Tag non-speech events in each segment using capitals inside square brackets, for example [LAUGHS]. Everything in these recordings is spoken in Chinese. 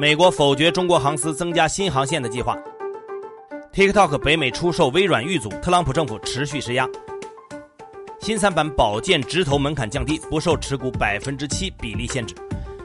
美国否决中国航司增加新航线的计划。TikTok 北美出售微软遇阻，特朗普政府持续施压。新三板保荐直投门槛降低，不受持股百分之七比例限制。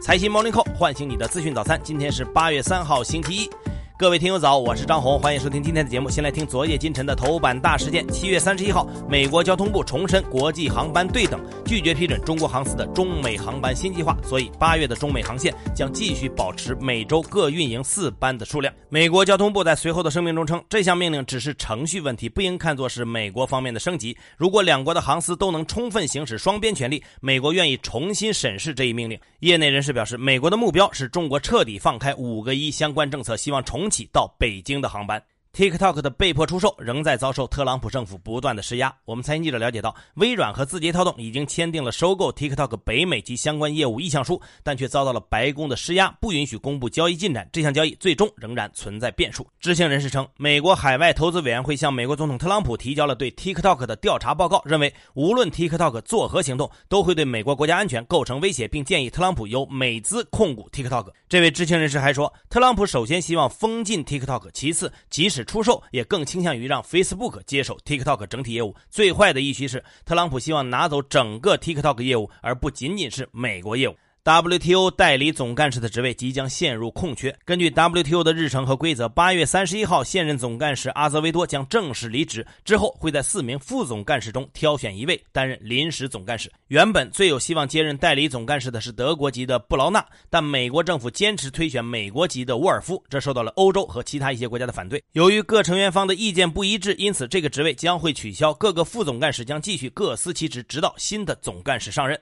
财新 Morning Call 唤醒你的资讯早餐，今天是八月三号星期一。各位听友早，我是张红，欢迎收听今天的节目。先来听昨夜今晨的头版大事件。七月三十一号，美国交通部重申国际航班对等，拒绝批准中国航司的中美航班新计划，所以八月的中美航线将继续保持每周各运营四班的数量。美国交通部在随后的声明中称，这项命令只是程序问题，不应看作是美国方面的升级。如果两国的航司都能充分行使双边权利，美国愿意重新审视这一命令。业内人士表示，美国的目标是中国彻底放开五个一相关政策，希望重。重启到北京的航班。TikTok 的被迫出售仍在遭受特朗普政府不断的施压。我们财经记者了解到，微软和字节跳动已经签订了收购 TikTok 北美及相关业务意向书，但却遭到了白宫的施压，不允许公布交易进展。这项交易最终仍然存在变数。知情人士称，美国海外投资委员会向美国总统特朗普提交了对 TikTok 的调查报告，认为无论 TikTok 作何行动，都会对美国国家安全构成威胁，并建议特朗普由美资控股 TikTok。这位知情人士还说，特朗普首先希望封禁 TikTok，其次，即使出售也更倾向于让 Facebook 接手 TikTok 整体业务。最坏的一期是，特朗普希望拿走整个 TikTok 业务，而不仅仅是美国业务。WTO 代理总干事的职位即将陷入空缺。根据 WTO 的日程和规则，八月三十一号，现任总干事阿泽维多将正式离职，之后会在四名副总干事中挑选一位担任临时总干事。原本最有希望接任代理总干事的是德国籍的布劳纳，但美国政府坚持推选美国籍的沃尔夫，这受到了欧洲和其他一些国家的反对。由于各成员方的意见不一致，因此这个职位将会取消，各个副总干事将继续各司其职，直到新的总干事上任。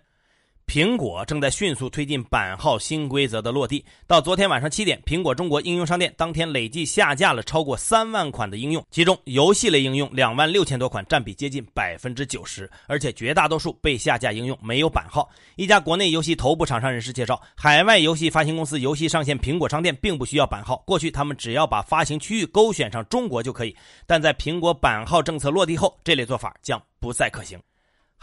苹果正在迅速推进版号新规则的落地。到昨天晚上七点，苹果中国应用商店当天累计下架了超过三万款的应用，其中游戏类应用两万六千多款，占比接近百分之九十。而且绝大多数被下架应用没有版号。一家国内游戏头部厂商人士介绍，海外游戏发行公司游戏上线苹果商店并不需要版号，过去他们只要把发行区域勾选上中国就可以。但在苹果版号政策落地后，这类做法将不再可行。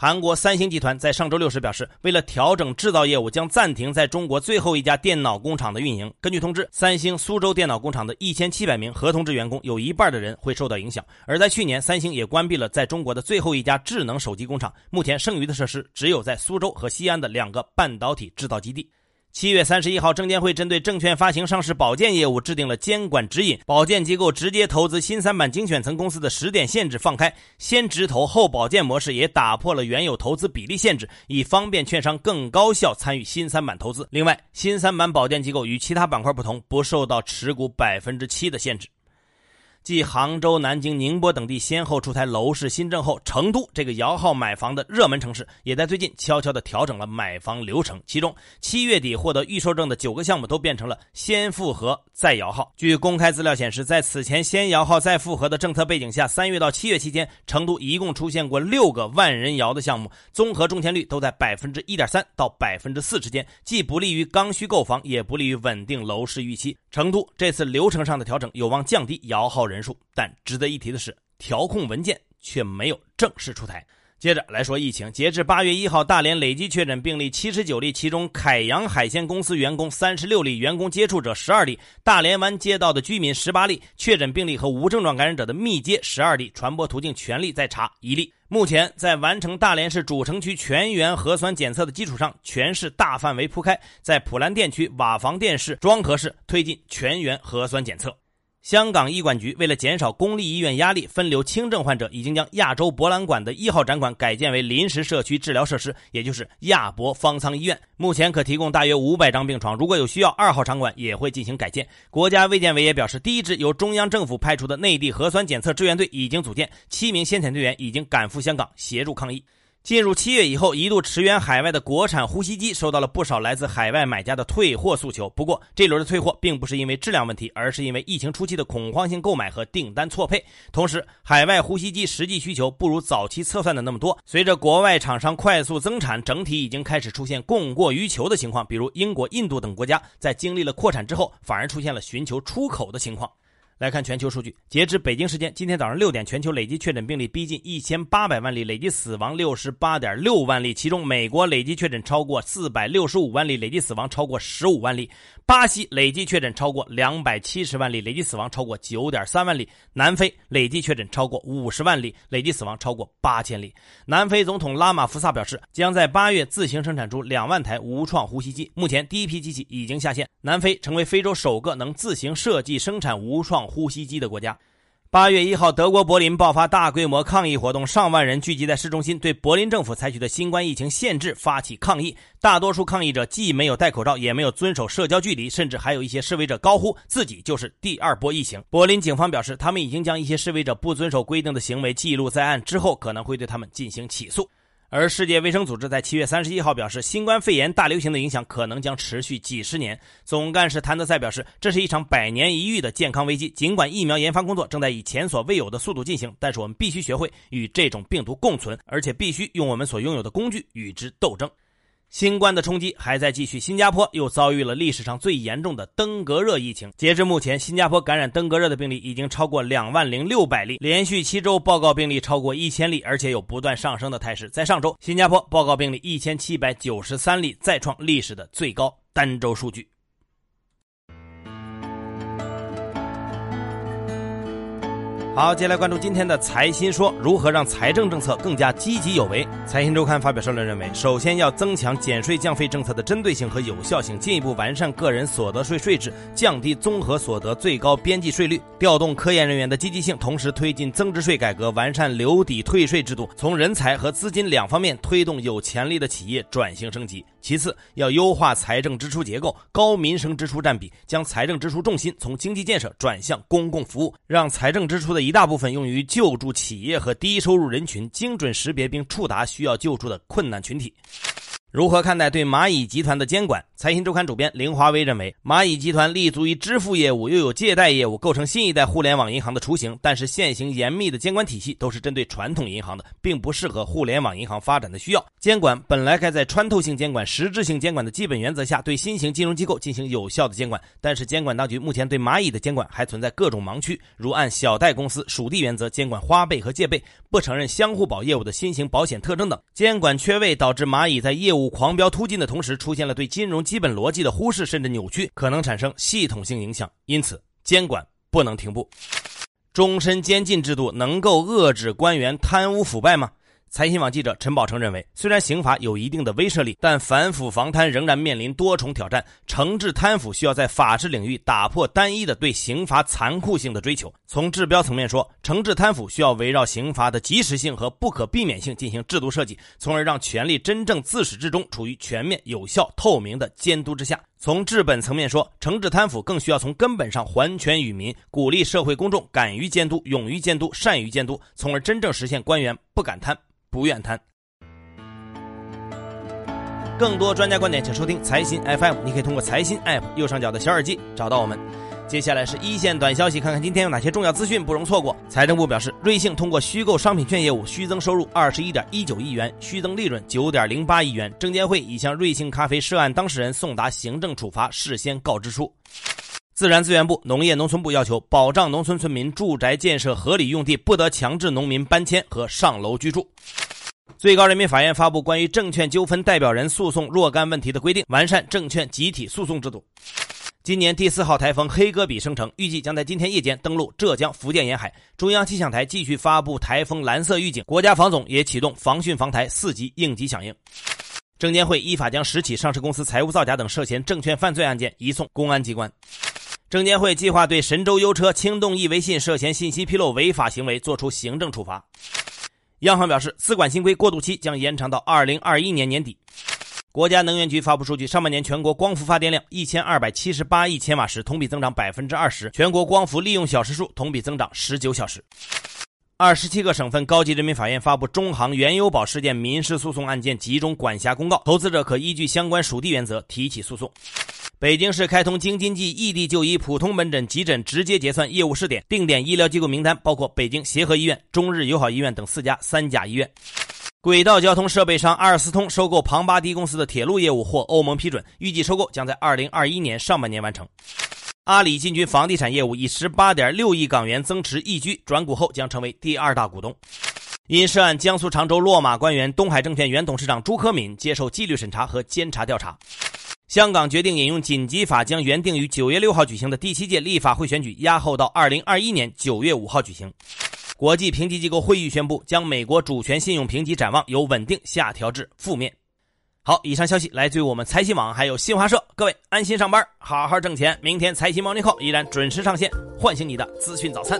韩国三星集团在上周六时表示，为了调整制造业务，将暂停在中国最后一家电脑工厂的运营。根据通知，三星苏州电脑工厂的一千七百名合同制员工有一半的人会受到影响。而在去年，三星也关闭了在中国的最后一家智能手机工厂，目前剩余的设施只有在苏州和西安的两个半导体制造基地。七月三十一号，证监会针对证券发行、上市、保荐业务制定了监管指引。保荐机构直接投资新三板精选层公司的时点限制放开，先直投后保荐模式也打破了原有投资比例限制，以方便券商更高效参与新三板投资。另外，新三板保荐机构与其他板块不同，不受到持股百分之七的限制。继杭州、南京、宁波等地先后出台楼市新政后，成都这个摇号买房的热门城市，也在最近悄悄地调整了买房流程。其中，七月底获得预售证的九个项目都变成了先复核再摇号。据公开资料显示，在此前先摇号再复核的政策背景下，三月到七月期间，成都一共出现过六个万人摇的项目，综合中签率都在百分之一点三到百分之四之间，既不利于刚需购房，也不利于稳定楼市预期。成都这次流程上的调整有望降低摇号。人数，但值得一提的是，调控文件却没有正式出台。接着来说疫情，截至八月一号，大连累计确诊病例七十九例，其中凯阳海鲜公司员工三十六例，员工接触者十二例，大连湾街道的居民十八例，确诊病例和无症状感染者的密接十二例，传播途径全力在查一例。目前在完成大连市主城区全员核酸检测的基础上，全市大范围铺开，在普兰店区、瓦房店市、庄河市推进全员核酸检测。香港医管局为了减少公立医院压力，分流轻症患者，已经将亚洲博览馆的一号展馆改建为临时社区治疗设施，也就是亚博方舱医院。目前可提供大约五百张病床，如果有需要，二号场馆也会进行改建。国家卫健委也表示，第一支由中央政府派出的内地核酸检测支援队已经组建，七名先遣队员已经赶赴香港协助抗疫。进入七月以后，一度驰援海外的国产呼吸机收到了不少来自海外买家的退货诉求。不过，这轮的退货并不是因为质量问题，而是因为疫情初期的恐慌性购买和订单错配。同时，海外呼吸机实际需求不如早期测算的那么多。随着国外厂商快速增产，整体已经开始出现供过于求的情况。比如，英国、印度等国家在经历了扩产之后，反而出现了寻求出口的情况。来看全球数据，截至北京时间今天早上六点，全球累计确诊病例逼近一千八百万例，累计死亡六十八点六万例。其中，美国累计确诊超过四百六十五万例，累计死亡超过十五万例；巴西累计确诊超过两百七十万例，累计死亡超过九点三万例；南非累计确诊超过五十万例，累计死亡超过八千例。南非总统拉马福萨表示，将在八月自行生产出两万台无创呼吸机。目前，第一批机器已经下线。南非成为非洲首个能自行设计生产无创。呼吸机的国家，八月一号，德国柏林爆发大规模抗议活动，上万人聚集在市中心，对柏林政府采取的新冠疫情限制发起抗议。大多数抗议者既没有戴口罩，也没有遵守社交距离，甚至还有一些示威者高呼自己就是第二波疫情。柏林警方表示，他们已经将一些示威者不遵守规定的行为记录在案，之后可能会对他们进行起诉。而世界卫生组织在七月三十一号表示，新冠肺炎大流行的影响可能将持续几十年。总干事谭德赛表示，这是一场百年一遇的健康危机。尽管疫苗研发工作正在以前所未有的速度进行，但是我们必须学会与这种病毒共存，而且必须用我们所拥有的工具与之斗争。新冠的冲击还在继续，新加坡又遭遇了历史上最严重的登革热疫情。截至目前，新加坡感染登革热的病例已经超过两万零六百例，连续七周报告病例超过一千例，而且有不断上升的态势。在上周，新加坡报告病例一千七百九十三例，再创历史的最高单周数据。好，接下来关注今天的财新说，如何让财政政策更加积极有为？财新周刊发表社论认为，首先要增强减税降费政策的针对性和有效性，进一步完善个人所得税税制，降低综合所得最高边际税率，调动科研人员的积极性，同时推进增值税改革，完善留抵退税制度，从人才和资金两方面推动有潜力的企业转型升级。其次，要优化财政支出结构，高民生支出占比，将财政支出重心从经济建设转向公共服务，让财政支出的。一大部分用于救助企业和低收入人群，精准识别并触达需要救助的困难群体。如何看待对蚂蚁集团的监管？财新周刊主编林华威认为，蚂蚁集团立足于支付业务，又有借贷业务，构成新一代互联网银行的雏形。但是，现行严密的监管体系都是针对传统银行的，并不适合互联网银行发展的需要。监管本来该在穿透性监管、实质性监管的基本原则下，对新型金融机构进行有效的监管。但是，监管当局目前对蚂蚁的监管还存在各种盲区，如按小贷公司属地原则监管花呗和借呗，不承认相互保业务的新型保险特征等。监管缺位导致蚂蚁在业务 [LAUGHS] 五狂飙突进的同时，出现了对金融基本逻辑的忽视甚至扭曲，可能产生系统性影响。因此，监管不能停步。终身监禁制度能够遏制官员贪污腐败吗？财新网记者陈宝成认为，虽然刑法有一定的威慑力，但反腐防贪仍然面临多重挑战。惩治贪腐需要在法治领域打破单一的对刑罚残酷性的追求。从治标层面说，惩治贪腐需要围绕刑罚的及时性和不可避免性进行制度设计，从而让权力真正自始至终处于全面、有效、透明的监督之下。从治本层面说，惩治贪腐更需要从根本上还权于民，鼓励社会公众敢于监督、勇于监督、善于监督，从而真正实现官员不敢贪。不愿贪。更多专家观点，请收听财新 FM。你可以通过财新 App 右上角的小耳机找到我们。接下来是一线短消息，看看今天有哪些重要资讯不容错过。财政部表示，瑞幸通过虚构商品券业务虚增收入二十一点一九亿元，虚增利润九点零八亿元。证监会已向瑞幸咖啡涉案当事人送达行政处罚事先告知书。自然资源部、农业农村部要求保障农村村民住宅建设合理用地，不得强制农民搬迁和上楼居住。最高人民法院发布关于证券纠纷代表人诉讼若干问题的规定，完善证券集体诉讼制度。今年第四号台风黑戈比生成，预计将在今天夜间登陆浙江、福建沿海。中央气象台继续发布台风蓝色预警，国家防总也启动防汛防台四级应急响应。证监会依法将十起上市公司财务造假等涉嫌证券犯罪案件移送公安机关。证监会计划对神州优车、轻动易微信涉嫌信息披露违法行为作出行政处罚。央行表示，资管新规过渡期将延长到二零二一年年底。国家能源局发布数据，上半年全国光伏发电量一千二百七十八亿千瓦时，同比增长百分之二十，全国光伏利用小时数同比增长十九小时。二十七个省份高级人民法院发布中航原油宝事件民事诉讼案件集中管辖公告，投资者可依据相关属地原则提起诉讼。北京市开通京津冀异地就医普通门诊急诊直接结算业务试点，定点医疗机构名单包括北京协和医院、中日友好医院等四家三甲医院。轨道交通设备商阿尔斯通收购庞巴迪公司的铁路业务获欧盟批准，预计收购将在二零二一年上半年完成。阿里进军房地产业务，以十八点六亿港元增持易居，转股后将成为第二大股东。因涉案，江苏常州落马官员东海证券原董事长朱科敏接受纪律审查和监察调查。香港决定引用紧急法，将原定于九月六号举行的第七届立法会选举押后到二零二一年九月五号举行。国际评级机构会议宣布，将美国主权信用评级展望由稳定下调至负面。好，以上消息来自于我们财新网，还有新华社。各位安心上班，好好挣钱。明天财新 Morning Call 依然准时上线，唤醒你的资讯早餐。